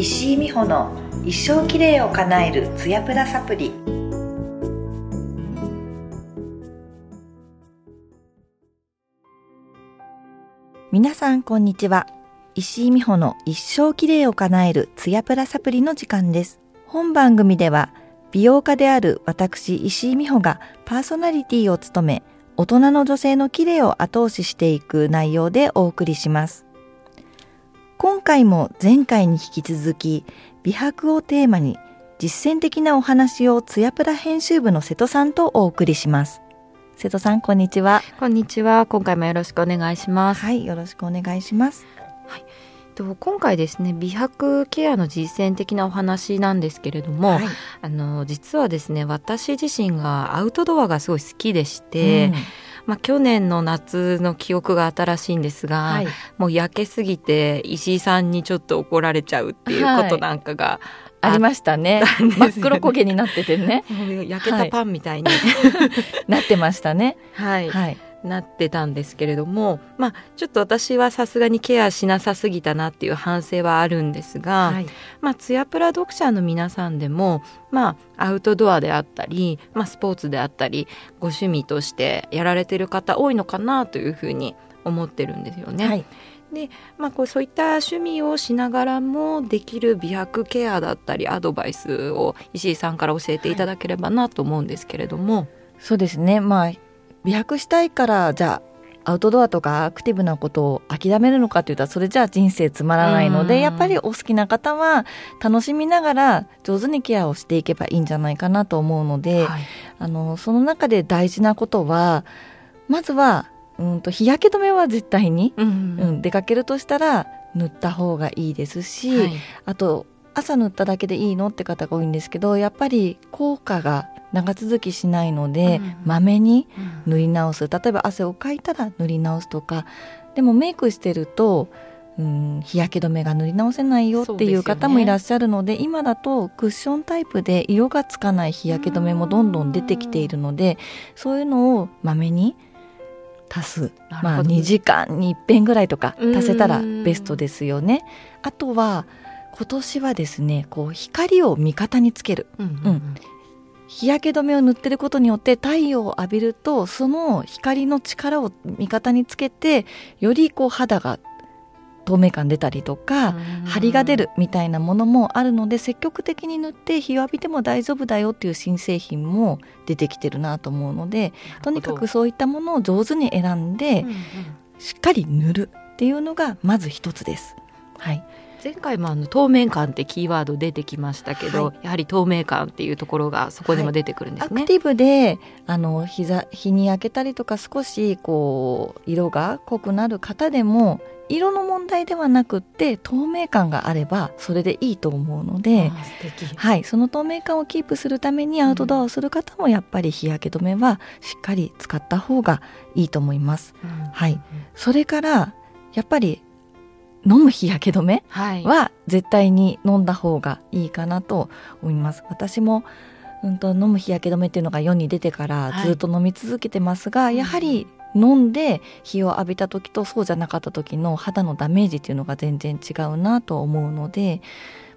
石井美穂の一生きれいを叶えるツヤプラサプリ。皆さんこんにちは。石井美穂の一生きれいを叶えるツヤプラサプリの時間です。本番組では美容家である私石井美穂がパーソナリティを務め大人の女性の綺麗を後押ししていく内容でお送りします。今回も前回に引き続き美白をテーマに実践的なお話をツヤプラ編集部の瀬戸さんとお送りします。瀬戸さんこんにちは。こんにちは。今回もよろしくお願いします。はいよろしくお願いします。はい。と今回ですね美白ケアの実践的なお話なんですけれども、はい、あの実はですね私自身がアウトドアがすごい好きでして、うんまあ、去年の夏の記憶が新しいんですが、はい、もう焼けすぎて石井さんにちょっと怒られちゃうっていうことなんかが、ありましたね。真っ黒焦げになっててね。焼けたパンみたいに、はい、なってましたね。はい。はいなってたんですけれども、まあ、ちょっと私はさすがにケアしなさすぎたなっていう反省はあるんですが、はい、まあ、ツヤプラ読者の皆さんでも、まあ、アウトドアであったり、まあ、スポーツであったりご趣味としてやられてる方多いのかなというふうに思ってるんですよね。はいでまあ、こうそういった趣味をしながらもできる美白ケアだったりアドバイスを石井さんから教えていただければなと思うんですけれども。はい、そうですね、まあ美白したいからじゃあアウトドアとかアクティブなことを諦めるのかというとそれじゃあ人生つまらないのでやっぱりお好きな方は楽しみながら上手にケアをしていけばいいんじゃないかなと思うので、はい、あのその中で大事なことはまずはうんと日焼け止めは絶対に、うん、うん、出かけるとしたら塗った方がいいですし、はい、あと朝塗っただけでいいのって方が多いんですけどやっぱり効果が長続きしないのでまめ、に塗り直す。例えば汗をかいたら塗り直すとかでもメイクしてるとうん日焼け止めが塗り直せないよっていう方もいらっしゃるので、ね、今だとクッションタイプで色がつかない日焼け止めもどんどん出てきているのでそういうのをまめに足す、まあ、2時間に1遍ぐらいとか足せたらベストですよね。あとは今年はですねこう光を味方につける、うん、うんうん、日焼け止めを塗ってることによって太陽を浴びるとその光の力を味方につけてよりこう肌が透明感出たりとか張りが出るみたいなものもあるので積極的に塗って日を浴びても大丈夫だよっていう新製品も出てきてるなと思うのでとにかくそういったものを上手に選んで、しっかり塗るっていうのがまず一つです。はい前回もあの透明感ってキーワード出てきましたけど、はい、やはり透明感っていうところがそこでも出てくるんですね。はい、アクティブであの日日に焼けたりとか少しこう色が濃くなる方でも色の問題ではなくって透明感があればそれでいいと思うので、はい、その透明感をキープするためにアウトドアをする方もやっぱり日焼け止めはしっかり使った方がいいと思います。うん、はい、それからやっぱり飲む日焼け止めは絶対に飲んだ方がいいかなと思います。私もうんと飲む日焼け止めっていうのが世に出てからずっと飲み続けてますが、はい、やはり飲んで日を浴びた時とそうじゃなかった時の肌のダメージっていうのが全然違うなと思うので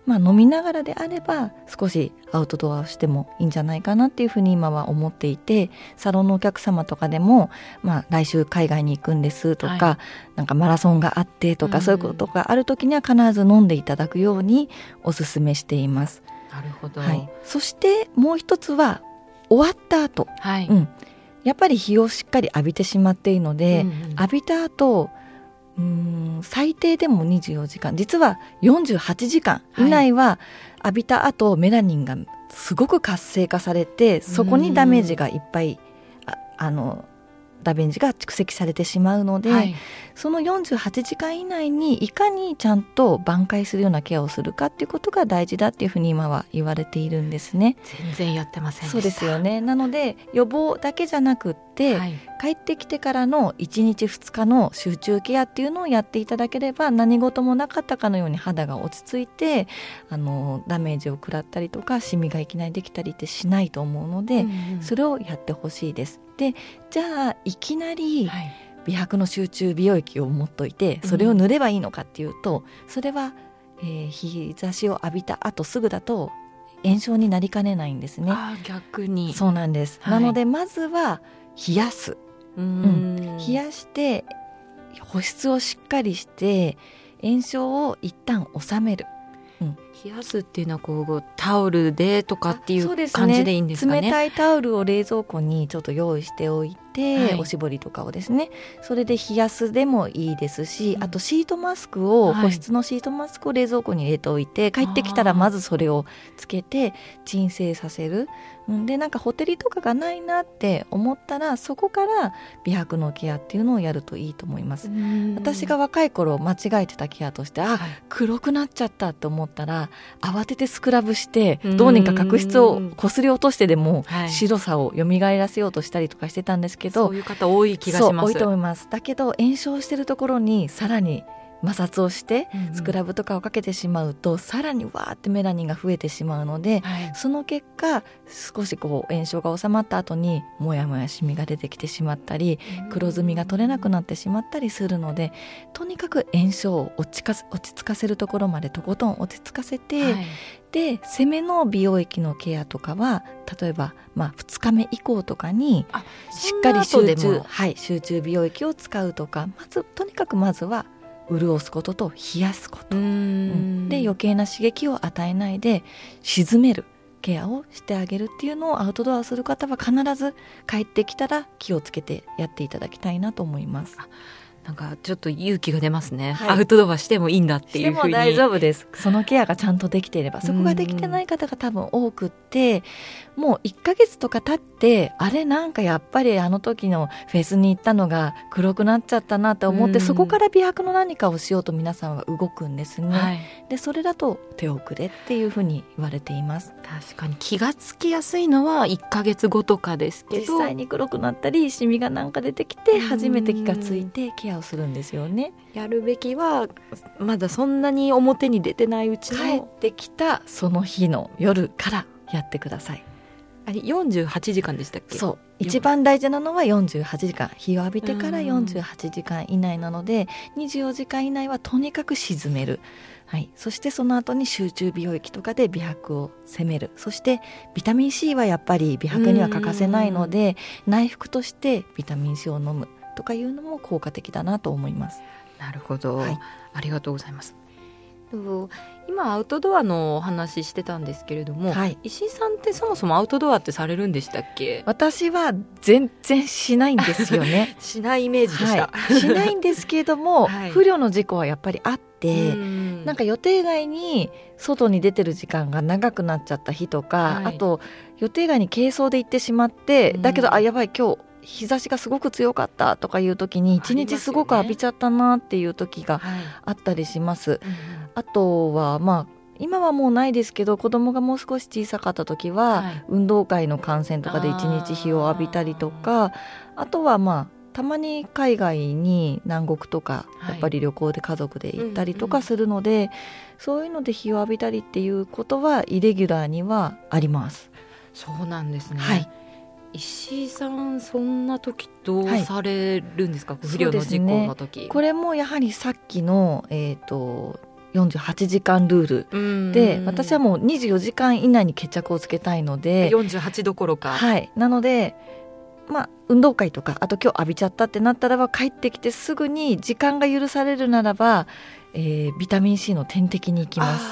まあ、飲みながらであれば少しアウトドアをしてもいいんじゃないかなっていうふうに今は思っていてサロンのお客様とかでも、まあ、来週海外に行くんですとか、はい、なんかマラソンがあってとか、うん、そういうことがある時には必ず飲んでいただくようにお勧めしています。なるほど、はい、そしてもう一つは終わった後、はい。うん、やっぱり日をしっかり浴びてしまっているので、うんうん、浴びた後うん最低でも24時間。実は48時間。以内は浴びた後、メラニンがすごく活性化されてそこにダメージがいっぱいああのダメージが蓄積されてしまうので、はい、その48時間以内にいかにちゃんと挽回するようなケアをするかっていうことが大事だっていうふうに今は言われているんですね。全然やってませんそうですよね。なので予防だけじゃなくはい、帰ってきてからの1日2日の集中ケアっていうのをやっていただければ何事もなかったかのように肌が落ち着いてあのダメージを食らったりとかシミがいきなりできたりってしないと思うので、うんうん、それをやってほしいです。でじゃあいきなり、はい。美白の集中美容液を持っといてそれを塗ればいいのかっていうと、それは、ええー、日差しを浴びた後すぐだと炎症になりかねないんですね。逆に。そうなんです、はい、なのでまずは冷やす。うん、冷やして保湿をしっかりして炎症を一旦収める冷やすっていうのはこうタオルでとかっていう感じでいいんですかね、ね、冷たいタオルを冷蔵庫にちょっと用意しておいて、はい、おしぼりとかをですね。それで冷やすでもいいですし、うん、あとシートマスクを、はい、保湿のシートマスクを冷蔵庫に入れておいて帰ってきたらまずそれをつけて鎮静させる。でなんかほてりとかがないなって思ったらそこから美白のケアっていうのをやるといいと思います。私が若い頃間違えてたケアとしてあ、はい、黒くなっちゃったって思ったら慌ててスクラブしてどうにか角質をこすり落としてでも白さを蘇らせようとしたりとかしてたんですけど、そういう方多い気がします多いと思いますだけど炎症してるところにさらに摩擦をしてスクラブとかをかけてしまうと、うんうん、さらにわーってメラニンが増えてしまうので、はい、その結果少しこう炎症が収まった後にもやもやしみが出てきてしまったり黒ずみが取れなくなってしまったりするのでとにかく炎症を落ちか落ち着かせるところまでとことん落ち着かせて、はい、で攻めの美容液のケアとかは例えば、まあ、2日目以降とかにしっかり集中,、はい、集中美容液を使うとかまずとにかくまずは潤すことと冷やすこと、うん、で余計な刺激を与えないで沈めるケアをしてあげるっていうのをアウトドアする方は必ず帰ってきたら気をつけてやっていただきたいなと思います。なんかちょっと勇気が出ますね、はい、アウトドアしてもいいんだっていうふうに。大丈夫です。そのケアがちゃんとできていればそこができてない方が多分多くってもう1か月とか経ってあれなんかやっぱりあの時のフェスに行ったのが黒くなっちゃったなって思ってそこから美白の何かをしようと皆さんは動くんですね、はい、でそれだと手遅れっていうふうに言われています。確かに気がつきやすいのは1か月後とかですけど実際に黒くなったりシミがなんか出てきて初めて気がついてケアアをするんですよね。やるべきはまだそんなに表に出てないうちの帰ってきたその日の夜からやってください。あれ48時間でしたっけ？そう。一番大事なのは48時間。日を浴びてから48時間以内なので24時間以内はとにかく沈める、はい、そしてその後に集中美容液とかで美白を攻める。そしてビタミン C はやっぱり美白には欠かせないので内服としてビタミン C を飲むとかいうのも効果的だなと思います。なるほど、はい、ありがとうございます。今アウトドアのお話してたんですけれども、はい、石井さんってそもそもアウトドアってされるんでしたっけ？私は全然しないんですよね。しないイメージでした、はい、しないんですけれども、はい、不慮の事故はやっぱりあってなんか予定外に外に出てる時間が長くなっちゃった日とか、あと予定外に軽装で行ってしまってだけどあやばい今日日差しがすごく強かったとかいう時に一日すごく浴びちゃったなっていう時があったりします。あとはまあ今はもうないですけど子供がもう少し小さかった時は、運動会の観戦とかで一日日を浴びたりとかあとはまあたまに海外に南国とかやっぱり旅行で家族で行ったりとかするので、そういうので日を浴びたりっていうことはイレギュラーにはあります。そうなんですね、はい石井さんそんな時どうされるんですか、はい、不慮の事故の時、ね、これもやはりさっきの、えーと、48時間ルールで私はもう24時間以内に決着をつけたいので48どころか。はい。なのでまあ運動会とかあと今日浴びちゃったってなったらば帰ってきてすぐに時間が許されるならば、えー、ビタミン C の点滴に行きます。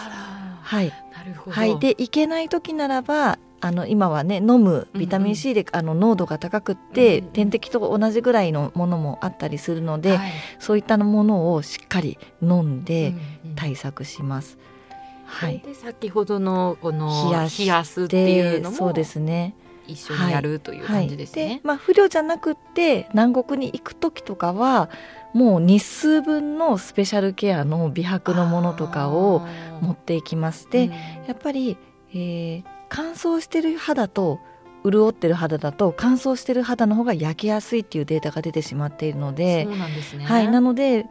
はい、なるほど。はい、で行けない時ならばあの今はね飲むビタミン C で、あの濃度が高くって、うんうん、点滴と同じぐらいのものもあったりするので、はい、そういったものをしっかり飲んで対策します。うんうん、はい、で先ほどのこの冷やすっていうのもそうですね。一緒にやる、はい、という感じですね。はい、まあ、不良じゃなくって南国に行く時とかはもう日数分のスペシャルケアの美白のものとかを持っていきます。で、うん、やっぱり、えー、乾燥してる肌と潤ってる肌だと乾燥してる肌の方が焼けやすいっていうデータが出てしまっているのでそうなんですね、はい、なので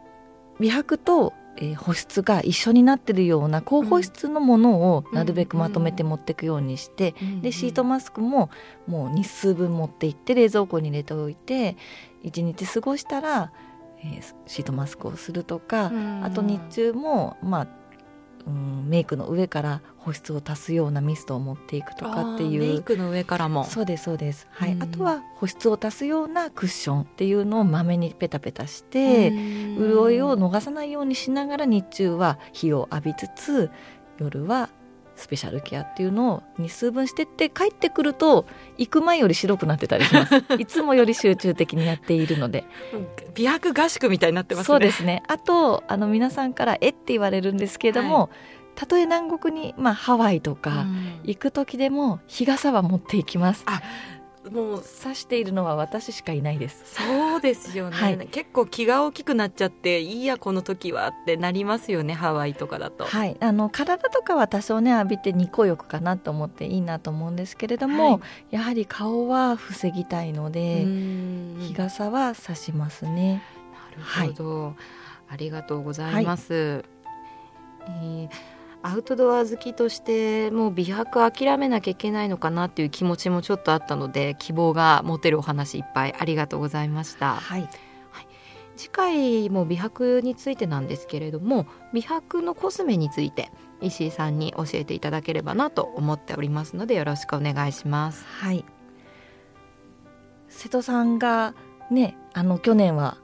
美白と、えー、保湿が一緒になってるような高保湿のものをなるべくまとめて持っていくようにして、うんうん、でシートマスクももう日数分持っていって冷蔵庫に入れておいて1日過ごしたら、えー、シートマスクをするとか、うん、あと日中もまあうん、メイクの上から保湿を足すようなミストを持っていくとかっていう。メイクの上からも。そうですそうです、はい、あとは保湿を足すようなクッションっていうのをまめにペタペタして潤いを逃さないようにしながら日中は日を浴びつつ夜はスペシャルケアっていうのを日数分してって帰ってくると行く前より白くなってたりします。いつもより集中的にやっているので。美白合宿みたいになってますね。そうですね。あとあの皆さんから「えっ?」て言われるんですけれども、はいたとえ南国に、まあ、ハワイとか行く時でも日傘は持っていきます。あもう刺しているのは私しかいないです。そうですよね、はい、結構気が大きくなっちゃっていいやこの時はってなりますよねハワイとかだと。はい。あの体とかは多少ね浴びて日光浴かなと思っていいなと思うんですけれども、はい、やはり顔は防ぎたいので日傘は刺しますね。なるほど、はい、ありがとうございます、はい、えーアウトドア好きとしてもう美白諦めなきゃいけないのかなっていう気持ちもちょっとあったので希望が持てるお話いっぱいありがとうございました。はい、はい、次回も美白についてなんですけれども美白のコスメについて石井さんに教えていただければなと思っておりますのでよろしくお願いします。はい瀬戸さんがねあの去年は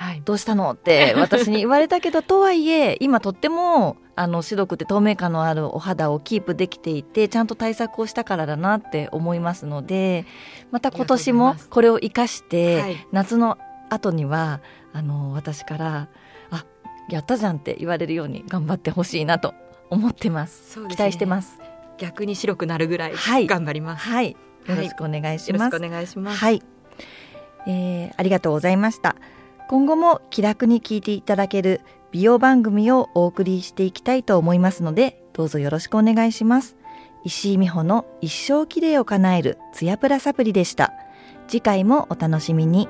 はい、どうしたの？って 私に言われたけどとはいえ今とってもあの白くて透明感のあるお肌をキープできていてちゃんと対策をしたからだなって思いますのでまた今年もこれを生かして、はい、夏の後にはあの私から「あやったじゃん」って言われるように頑張ってほしいなと思ってます、ね、期待してます。逆に白くなるぐらい。頑張ります、はい、はい、よろしくお願いします、よろしくお願いします。はい、えー、ありがとうございました今後も気楽に聞いていただける美容番組をお送りしていきたいと思いますので、どうぞよろしくお願いします。石井美穂の一生きれいを叶えるツヤプラサプリでした。次回もお楽しみに。